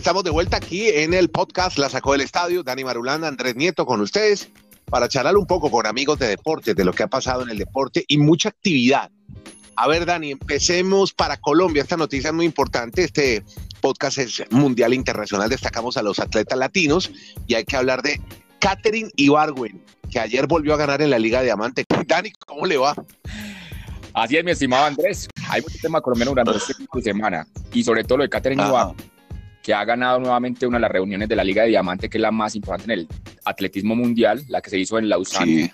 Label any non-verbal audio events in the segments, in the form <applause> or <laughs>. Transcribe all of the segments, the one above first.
Estamos de vuelta aquí en el podcast La Sacó del Estadio. Dani Marulanda, Andrés Nieto con ustedes para charlar un poco con amigos de deporte, de lo que ha pasado en el deporte y mucha actividad. A ver, Dani, empecemos para Colombia. Esta noticia es muy importante. Este podcast es mundial internacional. Destacamos a los atletas latinos y hay que hablar de Catherine Ibargüen, que ayer volvió a ganar en la Liga Diamante. Dani, ¿cómo le va? Así es, mi estimado Andrés. Hay mucho tema colombiano durante este fin de semana y sobre todo lo de Catherine Ibargüen, que ha ganado nuevamente una de las reuniones de la Liga de Diamante, que es la más importante en el atletismo mundial, la que se hizo en Lausanne.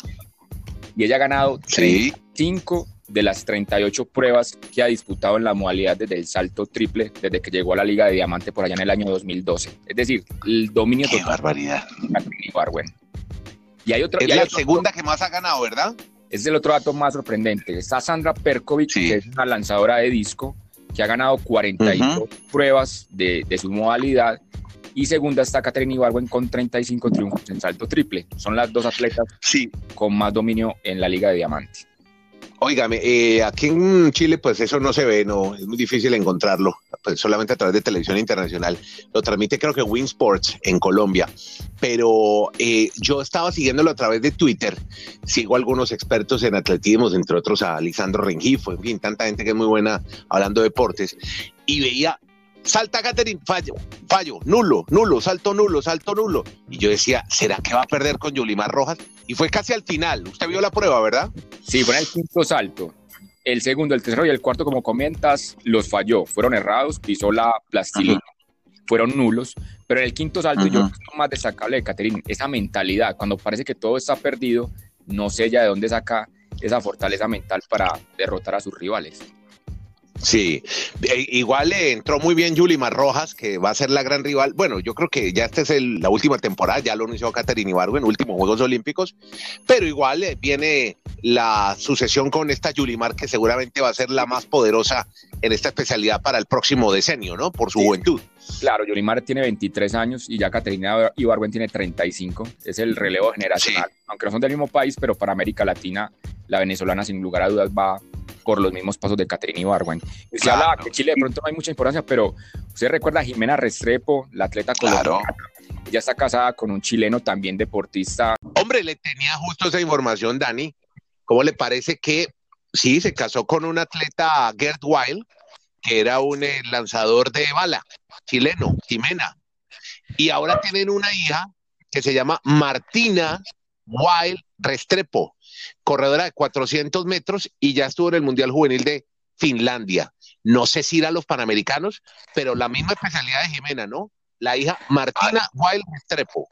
Y ella ha ganado Sí. 5 de las 38 pruebas que ha disputado en la modalidad desde el salto triple, desde que llegó a la Liga de Diamante por allá en el año 2012. Es decir, el dominio Qué total barbaridad. Y hay otro, Es hay la otro- segunda que más ha ganado, ¿verdad? es el otro dato más sorprendente. Está Sandra Perkovic, Sí. que es una lanzadora de disco, que ha ganado 42 pruebas de, de su modalidad. Y segunda está Catherine Ibargüen con 35 triunfos en salto triple. Son las dos atletas Sí. con más dominio en la Liga de Diamante. Óigame, eh, aquí en Chile pues eso no se ve, no, es muy difícil encontrarlo, pues solamente a través de televisión internacional. Lo transmite creo que Win Sports en Colombia, pero eh, yo estaba siguiéndolo a través de Twitter, sigo a algunos expertos en atletismo, entre otros a Lisandro Rengifo, en fin, tanta gente que es muy buena hablando de deportes, y veía, salta Catherine, fallo, fallo, nulo, nulo, salto nulo, salto nulo. Y yo decía, ¿será que va a perder con Yulimar Rojas? Y fue casi al final, usted vio la prueba, ¿verdad? Sí, fue en el quinto salto. El segundo, el tercero y el cuarto, como comentas, los falló. Fueron errados, pisó la plastilina, fueron nulos. Pero en el quinto salto, yo Ajá. lo más destacable de Caterine, esa mentalidad. Cuando parece que todo está perdido, no sé ya de dónde saca esa fortaleza mental para derrotar a sus rivales. Sí, Eh, igual le entró muy bien Yulimar Rojas, que va a ser la gran rival. Bueno, yo creo que ya esta es el- la última temporada, ya lo anunció Caterina Ibargo en últimos Juegos Olímpicos, pero igual eh, viene la sucesión con esta Yulimar, que seguramente va a ser la más poderosa en esta especialidad para el próximo decenio, ¿no? Por su Sí. juventud. Claro, Yolimar tiene 23 años y ya Caterina Ibargüen tiene 35. Es el relevo generacional. Aunque no son del mismo país, pero para América Latina, la venezolana sin lugar a dudas va por los mismos pasos de Caterina Ibargüen. Se Claro. habla que Chile de pronto no hay mucha importancia, pero usted recuerda a Jimena Restrepo, la atleta Claro. colombiana. Ella está casada con un chileno también deportista. Hombre, le tenía justo esa información, Dani. ¿Cómo le parece que sí, se casó con un atleta, Gerd Wild, que era un eh, lanzador de bala, chileno, Jimena? Y ahora tienen una hija que se llama Martina Wild Restrepo, corredora de 400 metros y ya estuvo en el Mundial Juvenil de Finlandia. No sé si ir a los Panamericanos, pero la misma especialidad de Jimena, ¿no? La hija Martina Wild Restrepo.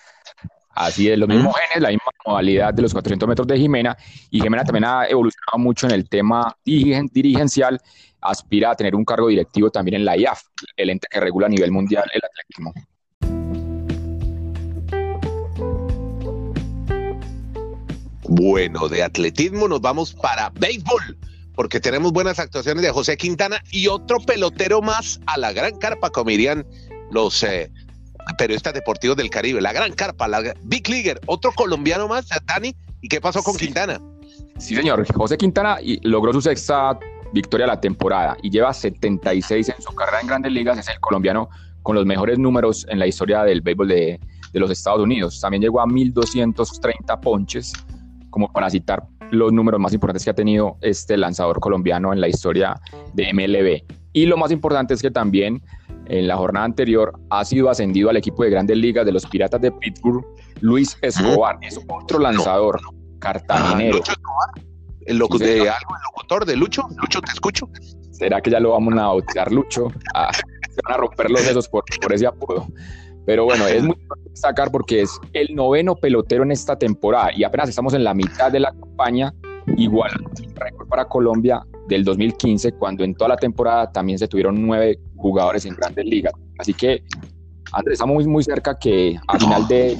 Así es, los mismos genes, la misma modalidad de los 400 metros de Jimena. Y Jimena también ha evolucionado mucho en el tema dirigen- dirigencial. Aspira a tener un cargo directivo también en la IAF, el ente que regula a nivel mundial el atletismo. Bueno, de atletismo nos vamos para béisbol, porque tenemos buenas actuaciones de José Quintana y otro pelotero más a la gran carpa, como dirían los eh, periodistas deportivos del Caribe. La gran carpa, la Big Leaguer, otro colombiano más, Dani. ¿Y qué pasó con Sí. Quintana? Sí, señor. José Quintana logró su sexta victoria de la temporada y lleva 76 en su carrera en grandes ligas. Es el colombiano con los mejores números en la historia del béisbol de, de los Estados Unidos. También llegó a 1.230 ponches, como para citar los números más importantes que ha tenido este lanzador colombiano en la historia de MLB. Y lo más importante es que también en la jornada anterior ha sido ascendido al equipo de grandes ligas de los Piratas de Pittsburgh, Luis Escobar. Es otro lanzador cartagenero. Lucho Escobar, el locu- Sí, de algo, el locutor de Lucho. Lucho, te escucho. ¿Será que ya lo vamos a bautizar Lucho? Ah, se van a romper los dedos por, por ese apodo. Pero bueno, es muy <laughs> importante destacar porque es el noveno pelotero en esta temporada y apenas estamos en la mitad de la campaña, igual el récord para Colombia del 2015, cuando en toda la temporada también se tuvieron nueve jugadores en grandes ligas. Así que, Andrés, estamos muy, muy cerca que a final de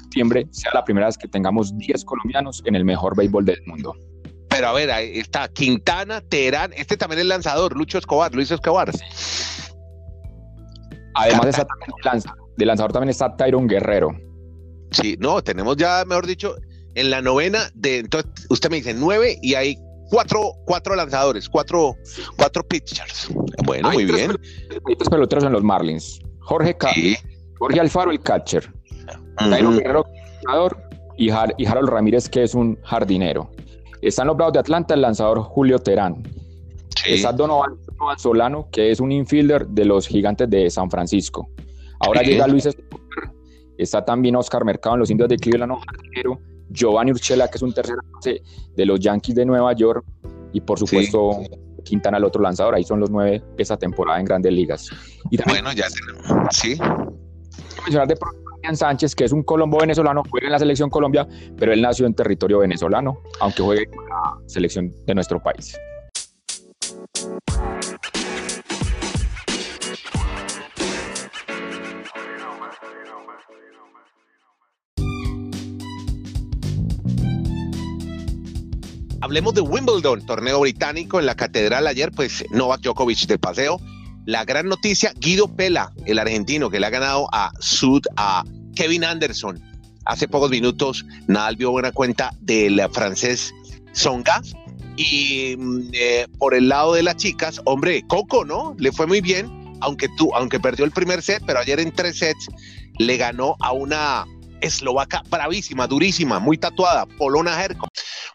septiembre sea la primera vez que tengamos 10 colombianos en el mejor béisbol del mundo. Pero a ver, ahí está Quintana, Terán, este también es lanzador, Lucho Escobar, Luis Escobar. Además, está de, lanza- de lanzador también está Tyron Guerrero. Sí, no, tenemos ya, mejor dicho, en la novena, de entonces usted me dice nueve y hay cuatro, cuatro lanzadores, cuatro, cuatro pitchers. Bueno, Hay muy bien. Hay tres peloteros en los Marlins. Jorge, Jorge Alfaro, el catcher, Guerrero, y, y Harold Ramírez, que es un jardinero. Están los Bravos de Atlanta el lanzador Julio Terán. Está Donovan, Solano, que es un infielder de los gigantes de San Francisco. Ahora llega Luis Escobar. Está también Oscar Mercado en los indios de Cleveland. Giovanni Urchela, que es un tercer base de los Yankees de Nueva York. Y por supuesto, Quintana, el otro lanzador. Ahí son los nueve esa temporada en grandes ligas. Y bueno, ya tenemos. Sí. Mencionar de Sánchez, que es un colombo venezolano, juega en la selección Colombia, pero él nació en territorio venezolano, aunque juegue en la selección de nuestro país. Hablemos de Wimbledon, torneo británico en la catedral ayer, pues Novak Djokovic de paseo. La gran noticia, Guido Pela, el argentino que le ha ganado a Sud, a Kevin Anderson. Hace pocos minutos Nadal vio buena cuenta del francés Songa. Y mm, eh, por el lado de las chicas, hombre, Coco, ¿no? Le fue muy bien, aunque tú, aunque perdió el primer set, pero ayer en tres sets le ganó a una eslovaca bravísima, durísima, muy tatuada, Polona Herco.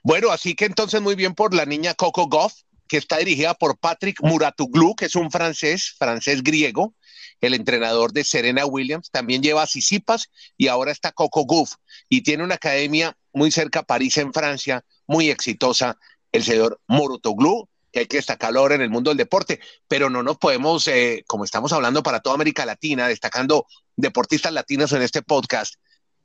Bueno, así que entonces muy bien por la niña Coco Goff, que está dirigida por Patrick Muratoglu, que es un francés, francés griego, el entrenador de Serena Williams, también lleva a Sisipas y ahora está Coco Gauff y tiene una academia muy cerca a París en Francia, muy exitosa, el señor Muratoglu, que hay que destacarlo ahora en el mundo del deporte, pero no nos podemos, eh, como estamos hablando para toda América Latina, destacando deportistas latinos en este podcast,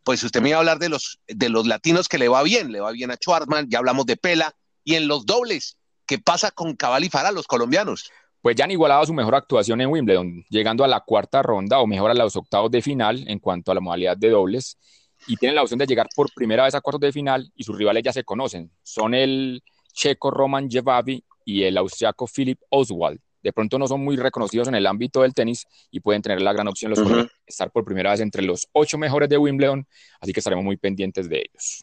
pues usted me iba a hablar de los, de los latinos que le va bien, le va bien a Schwartzman, ya hablamos de Pela, y en los dobles, ¿qué pasa con Cabal y Farah, los colombianos? Pues ya han igualado su mejor actuación en Wimbledon, llegando a la cuarta ronda o mejor a los octavos de final en cuanto a la modalidad de dobles, y tienen la opción de llegar por primera vez a cuartos de final, y sus rivales ya se conocen, son el checo Roman Jevavi y el austriaco Philip Oswald de pronto no son muy reconocidos en el ámbito del tenis y pueden tener la gran opción los de estar por primera vez entre los ocho mejores de Wimbledon, así que estaremos muy pendientes de ellos.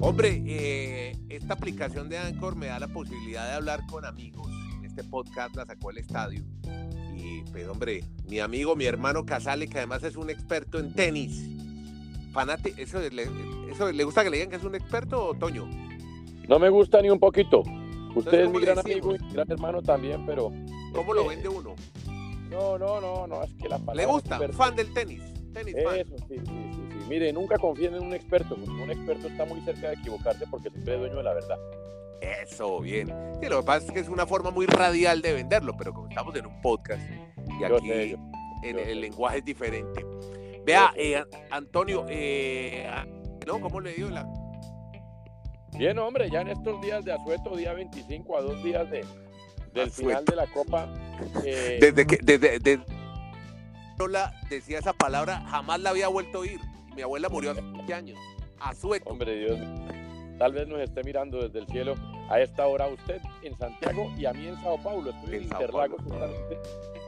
Hombre, eh, esta aplicación de Anchor me da la posibilidad de hablar con amigos. Este podcast la sacó el estadio. Y pues hombre, mi amigo, mi hermano Casale, que además es un experto en tenis. Fanate, ¿eso le, ¿eso le gusta que le digan que es un experto, Toño? No me gusta ni un poquito. Usted es mi gran amigo y mi gran hermano también, pero. ¿Cómo lo vende uno? No, no, no, no, es que la palabra. ¿Le gusta? Fan del tenis. tenis Eso, sí, sí, sí, sí. Mire, nunca confíen en un experto, porque un experto está muy cerca de equivocarse porque siempre es dueño de la verdad. Eso, bien. Sí, lo que pasa es que es una forma muy radial de venderlo, pero como estamos en un podcast y aquí el lenguaje es diferente. Vea, eh, Antonio, eh, ¿no? ¿cómo le digo la, Bien, hombre, ya en estos días de asueto, día 25 a dos días de, del final de la Copa. Eh, desde que desde, desde, decía esa palabra, jamás la había vuelto a oír. Mi abuela murió hace 20 años. Asueto. Hombre, Dios Tal vez nos esté mirando desde el cielo a esta hora usted en Santiago y a mí en Sao Paulo. Estoy en, Interlagos justamente.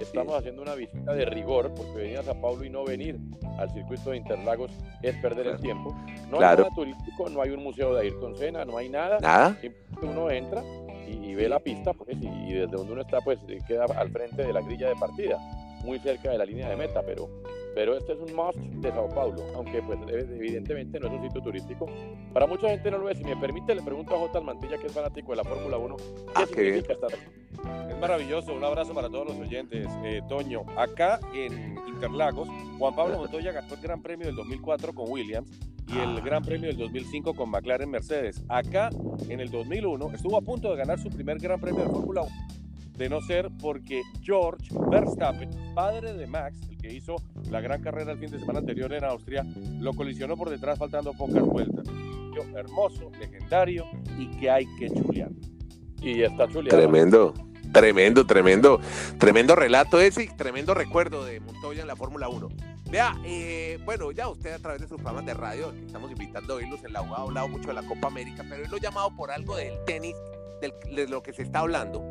Estamos haciendo una visita de rigor porque venir a Sao Paulo y no venir al circuito de Interlagos es perder el tiempo. No hay nada turístico, no hay un museo de Ayrton Senna, no hay nada. Nada. Uno entra y, ve la pista pues, y, desde donde uno está pues queda al frente de la grilla de partida, muy cerca de la línea de meta, pero pero este es un must de Sao Paulo, aunque pues evidentemente no es un sitio turístico. Para mucha gente no lo es. Si me permite, le pregunto a J. Mantilla, que es fanático de la Fórmula 1, ¿qué ah, significa estar Es maravilloso, un abrazo para todos los oyentes. Eh, Toño, acá en Interlagos, Juan Pablo Montoya ganó el Gran Premio del 2004 con Williams y el ah. Gran Premio del 2005 con McLaren Mercedes. Acá, en el 2001, estuvo a punto de ganar su primer Gran Premio de Fórmula 1 de no ser porque George Verstappen, padre de Max, el que hizo la gran carrera el fin de semana anterior en Austria, lo colisionó por detrás faltando pocas vueltas. Hermoso, legendario y que hay que chulear. Y está chuleando. Tremendo. Tremendo, tremendo, tremendo relato ese y tremendo recuerdo de Montoya en la Fórmula 1. Vea, eh, bueno, ya usted a través de sus programas de radio, estamos invitando a oírlos en la UA, ha hablado mucho de la Copa América, pero él lo ha llamado por algo del tenis, de lo que se está hablando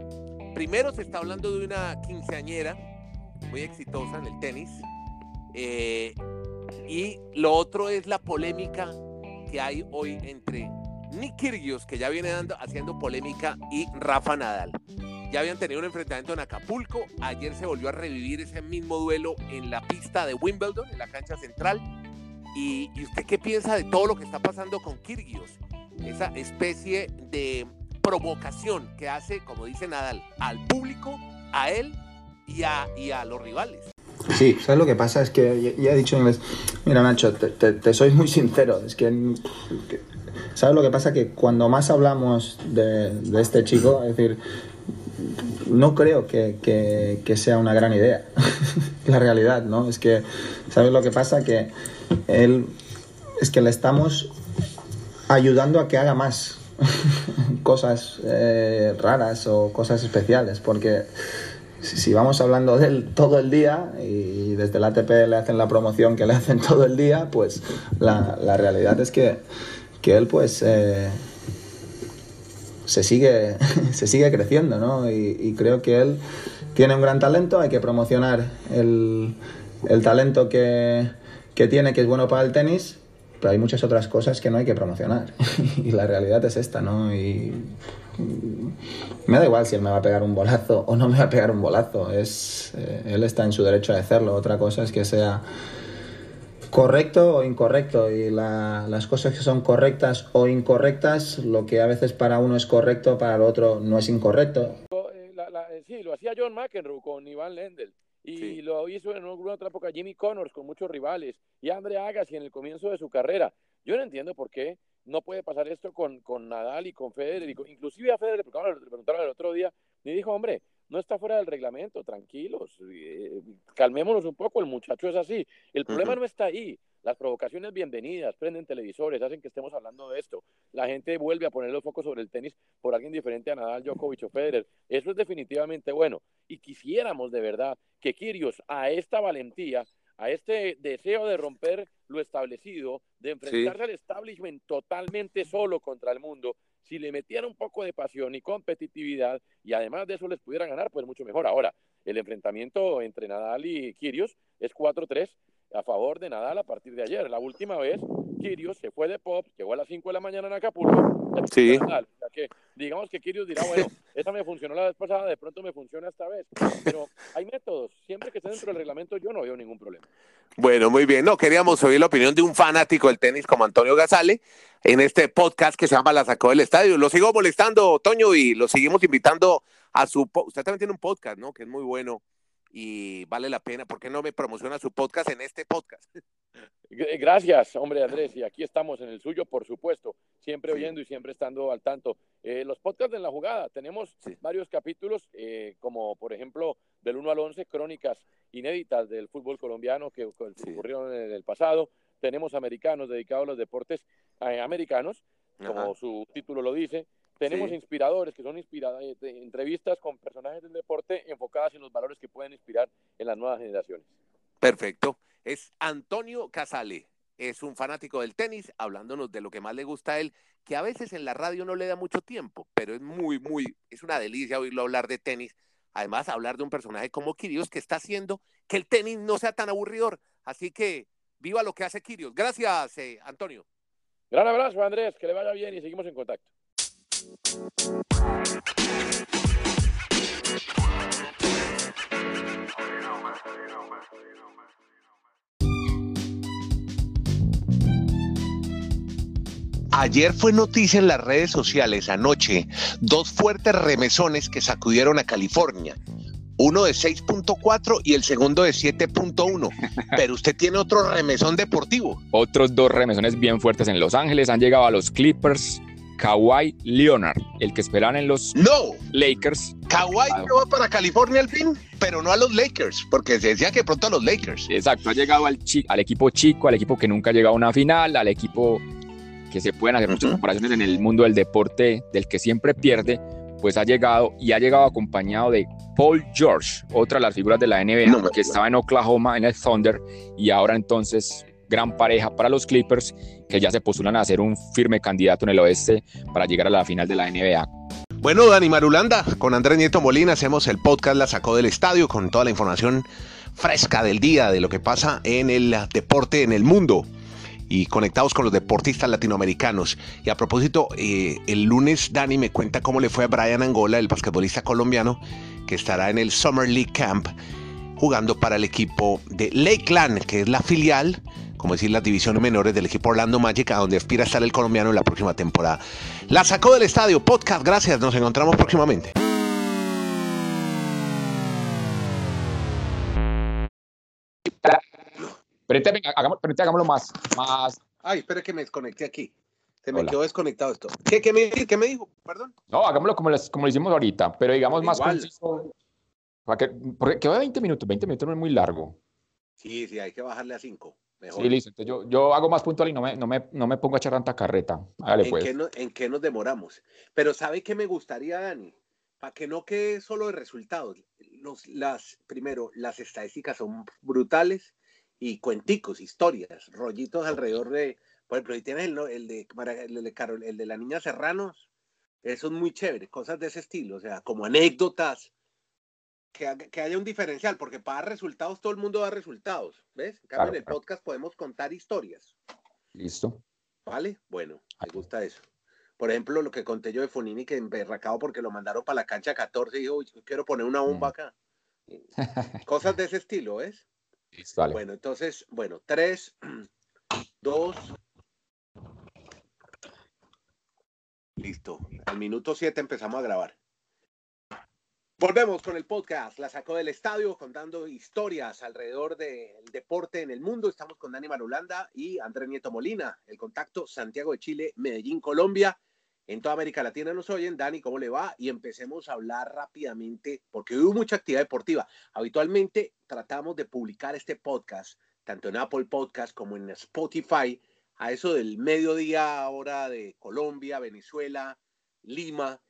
primero se está hablando de una quinceañera muy exitosa en el tenis. Eh, y lo otro es la polémica que hay hoy entre Nick Kyrgios, que ya viene dando, haciendo polémica, y Rafa Nadal. ya habían tenido un enfrentamiento en Acapulco, ayer se volvió a revivir ese mismo duelo en la pista de Wimbledon, en la cancha central. ¿Y, usted qué piensa de todo lo que está pasando con Kirgios? Esa especie de provocación que hace, como dice Nadal, al público, a él y a, y a los rivales. Sí, ¿sabes lo que pasa? Es que ya he dicho en inglés, mira Nacho, te, soy muy <laughs> sincero, es que, ¿sabes lo que pasa? Que cuando más hablamos de, este chico, es decir, no creo que, sea una gran idea. <laughs> la realidad, ¿no? Es que, ¿sabes lo que pasa? Que él, es que le estamos ayudando a que haga más <laughs> cosas eh, raras o cosas especiales, porque si vamos hablando de él todo el día y desde la ATP le hacen la promoción que le hacen <laughs> todo el día, pues la, realidad es que, él pues... Eh, se sigue, <laughs> se sigue creciendo, ¿no? Y, creo que él tiene un gran talento, hay que promocionar el, talento que, tiene, que es bueno para el tenis, pero hay muchas otras cosas que no hay que promocionar. <laughs> y la realidad es esta, ¿no? Y me da igual si él me va a pegar un bolazo o no me va a pegar un bolazo. Es, eh, él está en su derecho de hacerlo. Otra cosa es que sea correcto o incorrecto y las cosas que son correctas o incorrectas, lo que a veces para uno es correcto, para el otro no es incorrecto. Eh, eh, sí, lo hacía John McEnroe con Iván Lendl y lo hizo en alguna otra época Jimmy Connors con muchos rivales y Andre Agassi en el comienzo de su carrera. Yo no entiendo por qué no puede pasar esto con, con Nadal y con Federer, inclusive a Federer le preguntaron el otro día y dijo, hombre, no está fuera del reglamento, tranquilos, eh, calmémonos un poco, el muchacho es así. El problema no está ahí. Las provocaciones bienvenidas, prenden televisores, hacen que estemos hablando de esto. La gente vuelve a poner los focos sobre el tenis por alguien diferente a Nadal, Djokovic o Federer. Eso es definitivamente bueno. Y quisiéramos de verdad que Kirios a esta valentía, a este deseo de romper lo establecido, de enfrentarse al establishment totalmente solo contra el mundo, si le metieran un poco de pasión y competitividad y además de eso les pudieran ganar, pues mucho mejor. Ahora, el enfrentamiento entre Nadal y Kirios es 4-3 a favor de Nadal a partir de ayer. La última vez, Kirios se fue de pop, llegó a las 5 de la mañana en Acapulco. Sí. que, digamos que Kirios dirá, bueno, esa me funcionó la vez pasada, de pronto me funciona esta vez. Pero hay métodos. Siempre que esté dentro del reglamento, yo no veo ningún problema. Bueno, muy bien. No, queríamos oír la opinión de un fanático del tenis como Antonio Gazale en este podcast que se llama La Sacó del Estadio. Lo sigo molestando, Toño, y lo seguimos invitando a su... Usted también tiene un podcast, ¿no? Que es muy bueno y vale la pena. ¿Por qué no me promociona su podcast en este podcast? <laughs> Gracias, hombre Andrés, y aquí estamos en el suyo, por supuesto, siempre oyendo y siempre estando al tanto. Eh, los podcasts en la jugada, tenemos varios capítulos, eh, como por ejemplo del 1 al 11, crónicas inéditas del fútbol colombiano que ocurrieron en el pasado. Tenemos americanos dedicados a los deportes eh, americanos, como su título lo dice. Tenemos inspiradores, que son inspiradas, entrevistas con personajes del deporte enfocadas en los valores que pueden inspirar en las nuevas generaciones. Perfecto. Es Antonio Casale. Es un fanático del tenis, hablándonos de lo que más le gusta a él, que a veces en la radio no le da mucho tiempo, pero es muy, muy, es una delicia oírlo hablar de tenis. Además, hablar de un personaje como Kirios que está haciendo que el tenis no sea tan aburridor. Así que viva lo que hace Kirios. Gracias, eh, Antonio. Gran abrazo, Andrés. Que le vaya bien y seguimos en contacto. Ayer fue noticia en las redes sociales anoche dos fuertes remesones que sacudieron a California. Uno de 6.4 y el segundo de 7.1. <laughs> Pero usted tiene otro remesón deportivo. Otros dos remesones bien fuertes en Los Ángeles han llegado a los Clippers Kawhi Leonard, el que esperan en los no. Lakers. Kawhi no va para California al fin, pero no a los Lakers, porque se decía que pronto a los Lakers. Exacto, ha llegado al, al equipo chico, al equipo que nunca ha llegado a una final, al equipo que se pueden hacer muchas comparaciones en el mundo del deporte, del que siempre pierde, pues ha llegado y ha llegado acompañado de Paul George, otra de las figuras de la NBA, que estaba en Oklahoma en el Thunder y ahora entonces gran pareja para los Clippers, que ya se postulan a ser un firme candidato en el oeste para llegar a la final de la NBA. Bueno, Dani Marulanda, con Andrés Nieto Molina hacemos el podcast La Sacó del Estadio con toda la información fresca del día de lo que pasa en el deporte en el mundo. y conectados con los deportistas latinoamericanos. Y a propósito, eh, el lunes Dani me cuenta cómo le fue a Brian Angola, el basquetbolista colombiano, que estará en el Summer League Camp jugando para el equipo de Lakeland, que es la filial, como decir, las divisiones menores del equipo Orlando Magic, a donde aspira a estar el colombiano en la próxima temporada. La sacó del estadio, podcast, gracias, nos encontramos próximamente. Pero hagámoslo más, más. Ay, espera que me desconecté aquí. Se me quedó desconectado esto. ¿Qué, qué, me, ¿Qué, me, dijo? Perdón. No, hagámoslo como, como lo hicimos ahorita, pero digamos más conciso. Para que, porque quedó de 20 minutos. 20 minutos no es muy largo. Sí, sí, hay que bajarle a 5. Mejor. Sí, listo. Entonces yo, yo hago más puntual y no me, no me, no me pongo a echar tanta carreta. Hágale, ¿En, pues. qué no, ¿En qué nos demoramos? Pero ¿sabe qué me gustaría, Dani? Para que no quede solo de resultados. Los, las, primero, las estadísticas son brutales y cuenticos, historias, rollitos alrededor de, por ejemplo, si tienes el, el, de, el, de, Carol, el de la niña Serranos, eso es muy chévere, cosas de ese estilo, o sea, como anécdotas, que, que haya un diferencial, porque para dar resultados todo el mundo da resultados, ¿ves? En cambio, claro, en el claro. podcast podemos contar historias. Listo. ¿Vale? Bueno, me gusta eso. Por ejemplo, lo que conté yo de Fonini, que emberracado porque lo mandaron para la cancha 14 y dijo, quiero poner una bomba acá. <laughs> Cosas de ese estilo, ¿ves? Listo, vale. Bueno, entonces, bueno, tres, <clears throat> dos. Listo. Al minuto siete empezamos a grabar. Volvemos con el podcast. La sacó del estadio contando historias alrededor del deporte en el mundo. Estamos con Dani Marulanda y André Nieto Molina. El contacto Santiago de Chile, Medellín, Colombia. En toda América Latina nos oyen. Dani, ¿cómo le va? Y empecemos a hablar rápidamente, porque hubo mucha actividad deportiva. Habitualmente tratamos de publicar este podcast, tanto en Apple Podcast como en Spotify, a eso del mediodía hora de Colombia, Venezuela, Lima,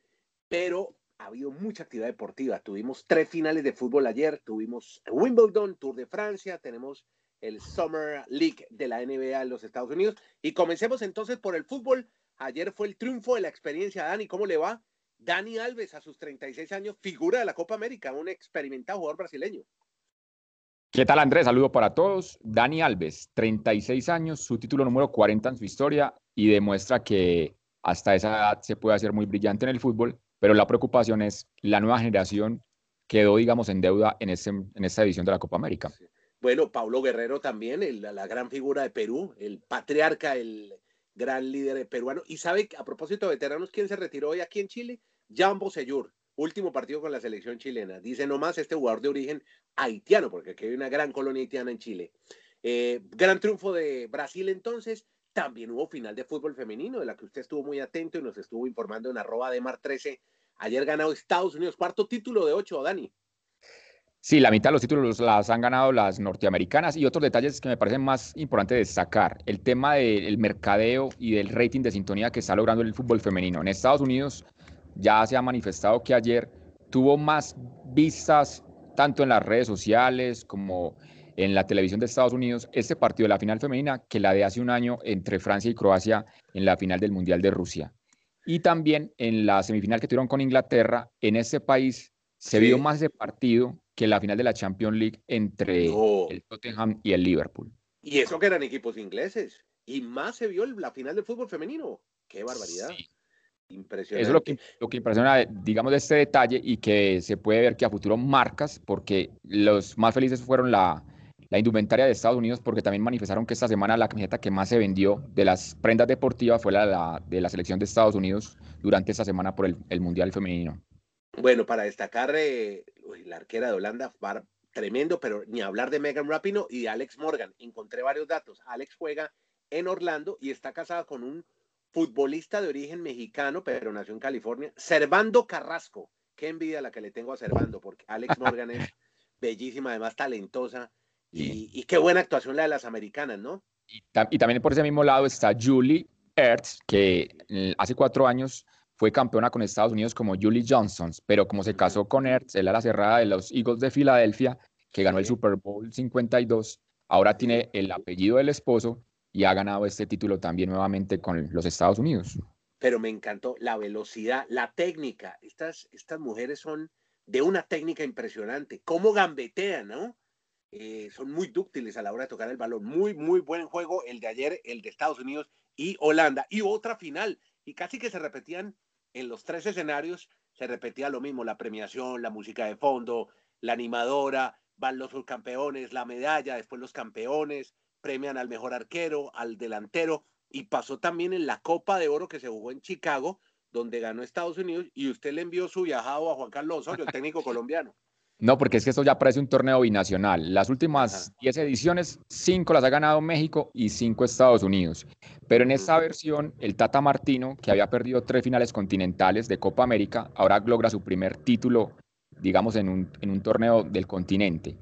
pero ha habido mucha actividad deportiva. Tuvimos tres finales de fútbol ayer, tuvimos Wimbledon, Tour de Francia, tenemos el Summer League de la NBA en los Estados Unidos. Y comencemos entonces por el fútbol. Ayer fue el triunfo de la experiencia. Dani, ¿cómo le va? Dani Alves, a sus 36 años, figura de la Copa América, un experimentado jugador brasileño. ¿Qué tal, Andrés? Saludo para todos. Dani Alves, 36 años, su título número 40 en su historia y demuestra que hasta esa edad se puede hacer muy brillante en el fútbol, pero la preocupación es la nueva generación quedó, digamos, en deuda en, ese, en esta edición de la Copa América. Bueno, Pablo Guerrero también, el, la gran figura de Perú, el patriarca, el gran líder peruano. Y sabe, a propósito de veteranos, ¿quién se retiró hoy aquí en Chile? Jambo Seyur, último partido con la selección chilena. Dice nomás este jugador de origen haitiano, porque aquí hay una gran colonia haitiana en Chile. Eh, gran triunfo de Brasil entonces. También hubo final de fútbol femenino, de la que usted estuvo muy atento y nos estuvo informando en arroba de Mar 13. Ayer ganado Estados Unidos, cuarto título de ocho, Dani. Sí, la mitad de los títulos las han ganado las norteamericanas y otros detalles que me parecen más importantes destacar. El tema del mercadeo y del rating de sintonía que está logrando el fútbol femenino. En Estados Unidos ya se ha manifestado que ayer tuvo más vistas tanto en las redes sociales como en la televisión de Estados Unidos este partido de la final femenina que la de hace un año entre Francia y Croacia en la final del Mundial de Rusia. Y también en la semifinal que tuvieron con Inglaterra, en ese país se sí. vio más ese partido que la final de la Champions League entre no. el Tottenham y el Liverpool. Y eso que eran equipos ingleses. Y más se vio la final del fútbol femenino. ¡Qué barbaridad! Sí. Impresionante. Eso es lo que, lo que impresiona, digamos, de este detalle y que se puede ver que a futuro marcas, porque los más felices fueron la, la indumentaria de Estados Unidos, porque también manifestaron que esta semana la camiseta que más se vendió de las prendas deportivas fue la, la de la selección de Estados Unidos durante esta semana por el, el Mundial Femenino. Bueno, para destacar, eh, la arquera de Holanda, var, tremendo, pero ni hablar de Megan Rapino y de Alex Morgan. Encontré varios datos. Alex juega en Orlando y está casada con un futbolista de origen mexicano, pero nació en California, Servando Carrasco. Qué envidia la que le tengo a Servando, porque Alex <laughs> Morgan es bellísima, además talentosa. Y, y, qué buena actuación la de las americanas, ¿no? Y, y también por ese mismo lado está Julie Ertz, que hace cuatro años fue campeona con Estados Unidos como Julie Johnson, pero como se casó con Ertz, él a la cerrada de los Eagles de Filadelfia, que ganó el Super Bowl 52, ahora tiene el apellido del esposo y ha ganado este título también nuevamente con los Estados Unidos. Pero me encantó la velocidad, la técnica. Estas, estas mujeres son de una técnica impresionante. ¿Cómo gambetean, no? Eh, son muy dúctiles a la hora de tocar el balón. Muy, muy buen juego el de ayer, el de Estados Unidos y Holanda. Y otra final, y casi que se repetían en los tres escenarios, se repetía lo mismo, la premiación, la música de fondo, la animadora, van los subcampeones, la medalla, después los campeones, premian al mejor arquero, al delantero, y pasó también en la Copa de Oro que se jugó en Chicago, donde ganó Estados Unidos, y usted le envió su viajado a Juan Carlos Osorio, el técnico <laughs> colombiano. No, porque es que esto ya parece un torneo binacional. Las últimas 10 ediciones, 5 las ha ganado México y 5 Estados Unidos. Pero en esta versión, el Tata Martino, que había perdido tres finales continentales de Copa América, ahora logra su primer título, digamos, en un, en un torneo del continente.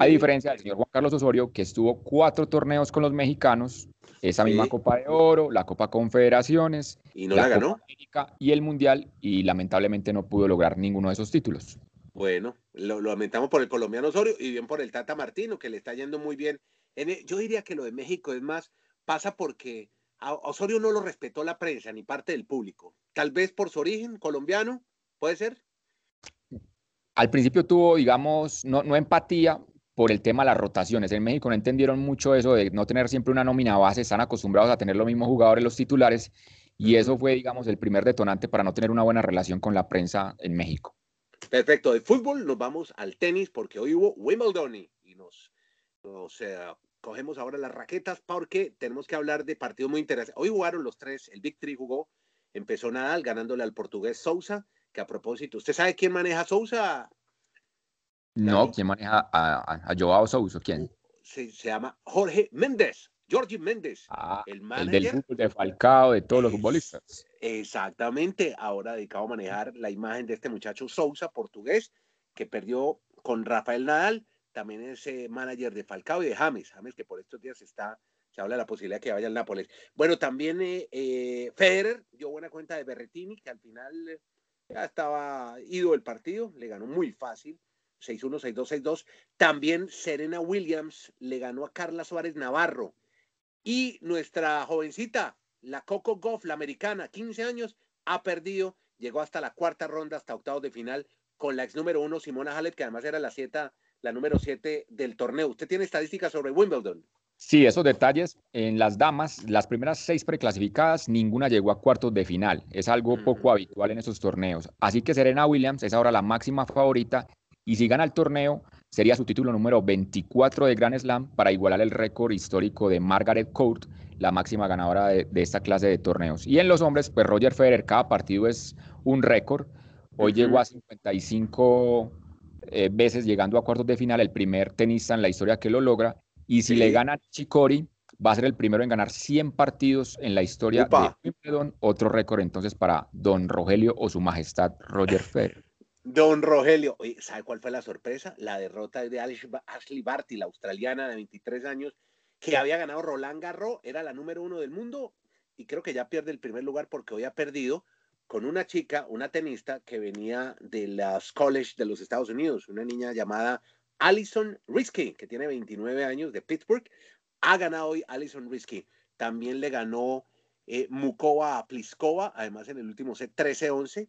A diferencia del señor Juan Carlos Osorio, que estuvo cuatro torneos con los mexicanos, esa misma Copa de Oro, la Copa Confederaciones, y no la, ganó. América y el Mundial, y lamentablemente no pudo lograr ninguno de esos títulos. Bueno, lo, lamentamos por el colombiano Osorio y bien por el Tata Martino, que le está yendo muy bien. E, yo diría que lo de México es más, pasa porque a Osorio no lo respetó la prensa ni parte del público. Tal vez por su origen colombiano, ¿puede ser? Al principio tuvo, digamos, no, no empatía por el tema de las rotaciones. En México no entendieron mucho eso de no tener siempre una nómina base, están acostumbrados a tener los mismos jugadores, los titulares, y eso fue, digamos, el primer detonante para no tener una buena relación con la prensa en México. Perfecto, de fútbol nos vamos al tenis porque hoy hubo Wimbledon y, nos, nos cogemos ahora las raquetas porque tenemos que hablar de partidos muy interesantes. Hoy jugaron los tres, el Victory jugó, empezó Nadal ganándole al portugués Sousa, que a propósito, ¿usted sabe quién maneja Sousa? No, ¿quién maneja a, a, Joao Sousa? ¿Quién? Se, se llama Jorge Méndez. Georgie Méndez, ah, el manager. del fútbol de Falcao, de todos los futbolistas. Exactamente, ahora dedicado a manejar la imagen de este muchacho Sousa, portugués, que perdió con Rafael Nadal, también es eh, manager de Falcao y de James, James que por estos días está, se habla de la posibilidad que vaya al Nápoles. Bueno, también eh, eh, Federer dio buena cuenta de Berretini, que al final ya estaba ido el partido, le ganó muy fácil, 6-1, 6-2, 6-2. También Serena Williams le ganó a Carla Suárez Navarro y nuestra jovencita, la Coco Goff, la americana, 15 años, ha perdido, llegó hasta la cuarta ronda, hasta octavos de final, con la ex número uno, Simona Halep, que además era la, siete, la número 7 del torneo. ¿Usted tiene estadísticas sobre Wimbledon? Sí, esos detalles. En las damas, las primeras seis preclasificadas, ninguna llegó a cuartos de final. Es algo poco habitual en esos torneos. Así que Serena Williams es ahora la máxima favorita y si gana el torneo, Sería su título número 24 de Grand Slam para igualar el récord histórico de Margaret Court, la máxima ganadora de, esta clase de torneos. Y en los hombres, pues Roger Federer, cada partido es un récord. Hoy llegó a 55 eh, veces llegando a cuartos de final, el primer tenista en la historia que lo logra. Y si le gana Chicori, va a ser el primero en ganar 100 partidos en la historia de Wimbledon, otro récord entonces para don Rogelio o su majestad Roger Federer. Don Rogelio, ¿sabe cuál fue la sorpresa? La derrota de Ashley Barty, la australiana de 23 años, que había ganado Roland Garros, era la número uno del mundo y creo que ya pierde el primer lugar porque hoy ha perdido con una chica, una tenista que venía de las college de los Estados Unidos, una niña llamada Alison Risky, que tiene 29 años de Pittsburgh. Ha ganado hoy Alison Risky. También le ganó eh, Mukova Pliskova, además en el último set 13-11.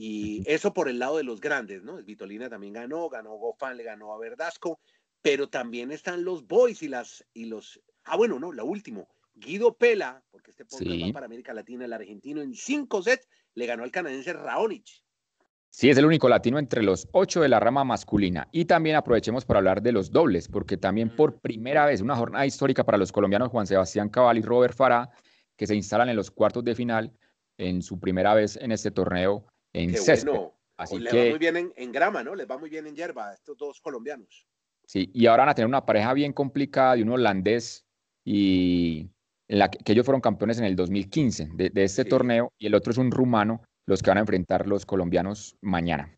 Y eso por el lado de los grandes, ¿no? Vitolina también ganó, ganó Gofan, le ganó a Verdasco, pero también están los boys y las y los ah bueno no la último Guido Pela porque este podcast va para América Latina el argentino en cinco sets le ganó al canadiense Raonic Sí, es el único latino entre los ocho de la rama masculina. Y también aprovechemos para hablar de los dobles, porque también por primera vez, una jornada histórica para los colombianos Juan Sebastián Cabal y Robert Farah, que se instalan en los cuartos de final en su primera vez en este torneo en Así Les que, va muy bien en, grama, ¿no? Les va muy bien en hierba estos dos colombianos. Sí, y ahora van a tener una pareja bien complicada de un holandés y en la que, ellos fueron campeones en el 2015 de, este torneo y el otro es un rumano, los que van a enfrentar los colombianos mañana.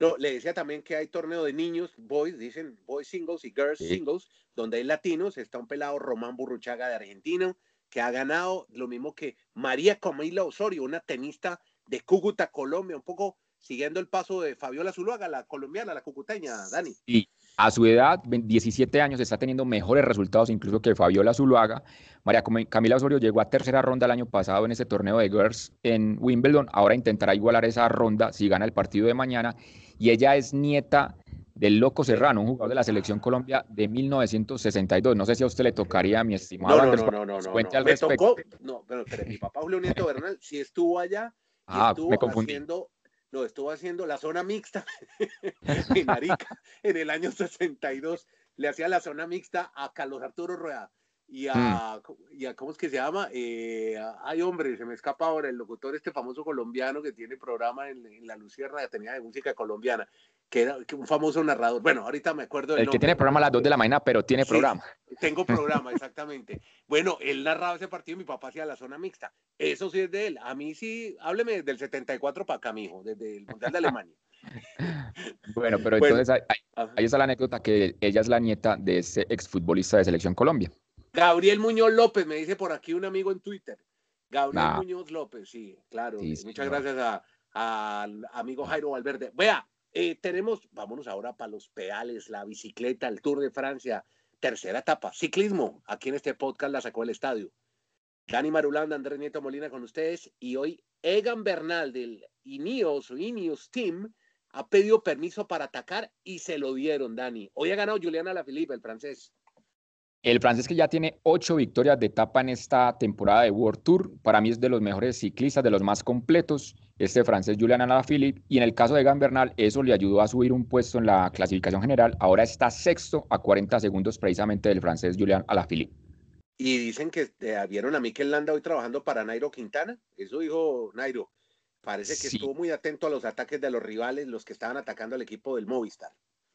No, le decía también que hay torneo de niños, boys, dicen boys singles y girls singles, donde hay latinos, está un pelado Román Burruchaga de Argentina, que ha ganado lo mismo que María Camila Osorio, una tenista de Cúcuta, Colombia, un poco siguiendo el paso de Fabiola Zuluaga, la colombiana, la cucuteña, Dani. Y a su edad, 17 años, está teniendo mejores resultados incluso que Fabiola Zuluaga. María Camila Osorio llegó a tercera ronda el año pasado en ese torneo de Girls en Wimbledon. Ahora intentará igualar esa ronda si gana el partido de mañana. Y ella es nieta del Loco Serrano, un jugador de la Selección Colombia de 1962. No sé si a usted le tocaría, mi estimado No, no, Andrés, no, no, no, no, cuente no. al Me respecto. tocó, no, pero, pero mi papá Julio Nieto Bernal sí estuvo allá Ah, estuvo me confundí. haciendo, no, estuvo haciendo la zona mixta <laughs> en Arica en el año 62. Le hacía la zona mixta a Carlos Arturo Rueda y a, y a ¿cómo es que se llama? Eh, ay, hombre, se me escapa ahora el locutor este famoso colombiano que tiene programa en, en La Lucierna, tenía de música colombiana, que era un famoso narrador. Bueno, ahorita me acuerdo del El que tiene programa a las 2 de la mañana, pero tiene Sí, programa. Tengo <laughs> programa, exactamente. Bueno, él narraba ese partido y mi papá hacía la zona mixta. Eso sí es de él. A mí sí, hábleme del 74 para acá, mijo, desde el Mundial de Alemania. <laughs> Bueno, pero Bueno. entonces ahí, está la anécdota que ella es la nieta de ese exfutbolista de Selección Colombia. Gabriel Muñoz López, me dice por aquí un amigo en Twitter. Gabriel Nah. Muñoz López, sí, claro. Sí, Muchas señor. gracias a- al amigo Jairo Valverde. Vea, eh, tenemos, vámonos ahora para los pedales, la bicicleta, el Tour de Francia, tercera etapa, ciclismo. Aquí en este podcast la sacó el estadio. Dani Marulanda, Andrés Nieto Molina con ustedes y hoy Egan Bernal del Ineos Ineos Team ha pedido permiso para atacar y se lo dieron, Dani. Hoy ha ganado Julián Alaphilippe, el francés. El francés que ya tiene ocho victorias de etapa en esta temporada de World Tour, para mí es de los mejores ciclistas, de los más completos, este francés Julian Alaphilippe, y en el caso de Egan Bernal, eso le ayudó a subir un puesto en la clasificación general, ahora está sexto a 40 segundos precisamente del francés Julian Alaphilippe. Y dicen que eh, vieron a Mikel Landa hoy trabajando para Nairo Quintana. Eso dijo Nairo. Parece que Sí. estuvo muy atento a los ataques de los rivales, los que estaban atacando al equipo del Movistar.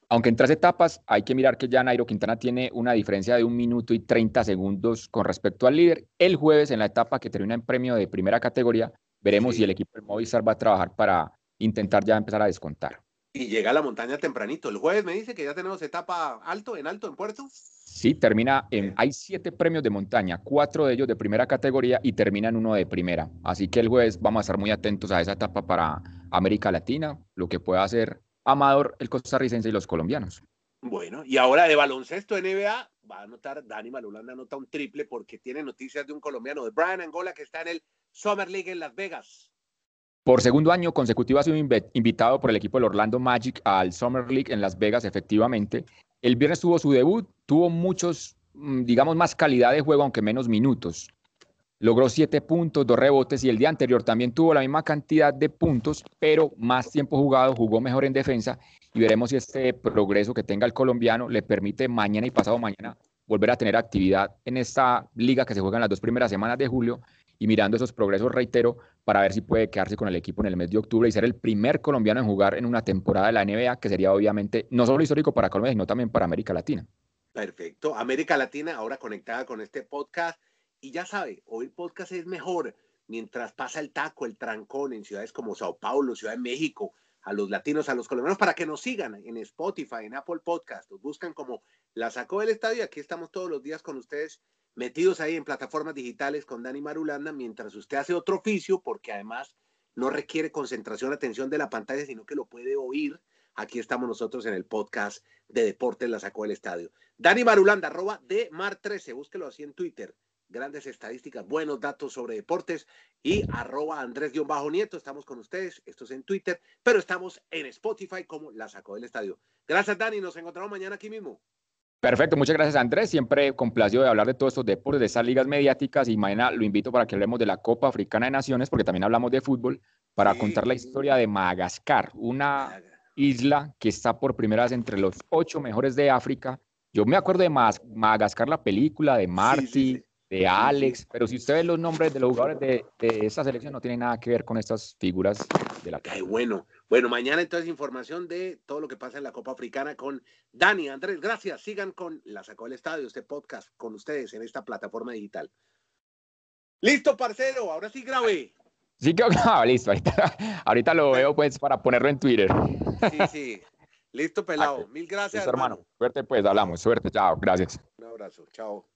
Aunque en tres etapas hay que mirar que ya Nairo Quintana tiene una diferencia de un minuto y 30 segundos con respecto al líder. El jueves, en la etapa que termina en premio de primera categoría, veremos Sí. si el equipo del Movistar va a trabajar para intentar ya empezar a descontar. Y llega a la montaña tempranito. El jueves me dice que ya tenemos etapa alto, en alto, en puerto. Sí, termina en. Hay siete premios de montaña, cuatro de ellos de primera categoría y termina en uno de primera. Así que el jueves vamos a estar muy atentos a esa etapa para América Latina, lo que pueda hacer Amador, el costarricense y los colombianos. Bueno, y ahora de baloncesto NBA, va a anotar, Dani Malulanda anota un triple porque tiene noticias de un colombiano, de Brian Angola, que está en el Summer League en Las Vegas. Por segundo año consecutivo ha sido invitado por el equipo del Orlando Magic al Summer League en Las Vegas, efectivamente. El viernes tuvo su debut, tuvo muchos, mm, digamos, más calidad de juego, aunque menos minutos. Logró siete puntos, dos rebotes y el día anterior también tuvo la misma cantidad de puntos, pero más tiempo jugado, jugó mejor en defensa y veremos si este progreso que tenga el colombiano le permite mañana y pasado mañana volver a tener actividad en esta liga que se juega en las dos primeras semanas de julio y mirando esos progresos, reitero, para ver si puede quedarse con el equipo en el mes de octubre y ser el primer colombiano en jugar en una temporada de la NBA, que sería obviamente no solo histórico para Colombia, sino también para América Latina. Perfecto. América Latina ahora conectada con este podcast. Y ya sabe, el podcast es mejor mientras pasa el taco, el trancón en ciudades como Sao Paulo, Ciudad de México, a los latinos, a los colombianos, para que nos sigan en Spotify, en Apple Podcast. Nos buscan como La Sacó del Estadio. Aquí estamos todos los días con ustedes, metidos ahí en plataformas digitales con Dani Marulanda, mientras usted hace otro oficio, porque además no requiere concentración, atención de la pantalla, sino que lo puede oír. Aquí estamos nosotros en el podcast de Deportes La Sacó del Estadio. Dani Marulanda, arroba de Mar13, búsquelo así en Twitter. Grandes estadísticas, buenos datos sobre deportes y arroba Andrés-Nieto. Estamos con ustedes, esto es en Twitter, pero estamos en Spotify como La Sacó del Estadio. Gracias, Dani. Nos encontramos mañana aquí mismo. Perfecto, muchas gracias Andrés. Siempre complacido de hablar de todos estos deportes, de esas ligas mediáticas y mañana lo invito para que hablemos de la Copa Africana de Naciones, porque también hablamos de fútbol, para Sí. contar la historia de Madagascar, una isla que está por primera vez entre los ocho mejores de África. Yo me acuerdo de Madagascar, la película, de Marty, sí. De Alex, pero si usted ve los nombres de los jugadores de, de esta selección, no tiene nada que ver con estas figuras de la Ay, bueno. Bueno, mañana entonces información de todo lo que pasa en la Copa Africana con Dani, Andrés. Gracias. Sigan con La Sacó del Estadio, este podcast con ustedes en esta plataforma digital. Listo, parcero. Ahora sí grabé. Sí que <laughs> ah, listo, ahorita, ahorita lo veo pues para ponerlo en Twitter. Sí, sí. Listo, <laughs> pelado. Mil gracias, Listo, hermano. hermano. Suerte pues, hablamos. Suerte, chao, gracias. Un abrazo. Chao.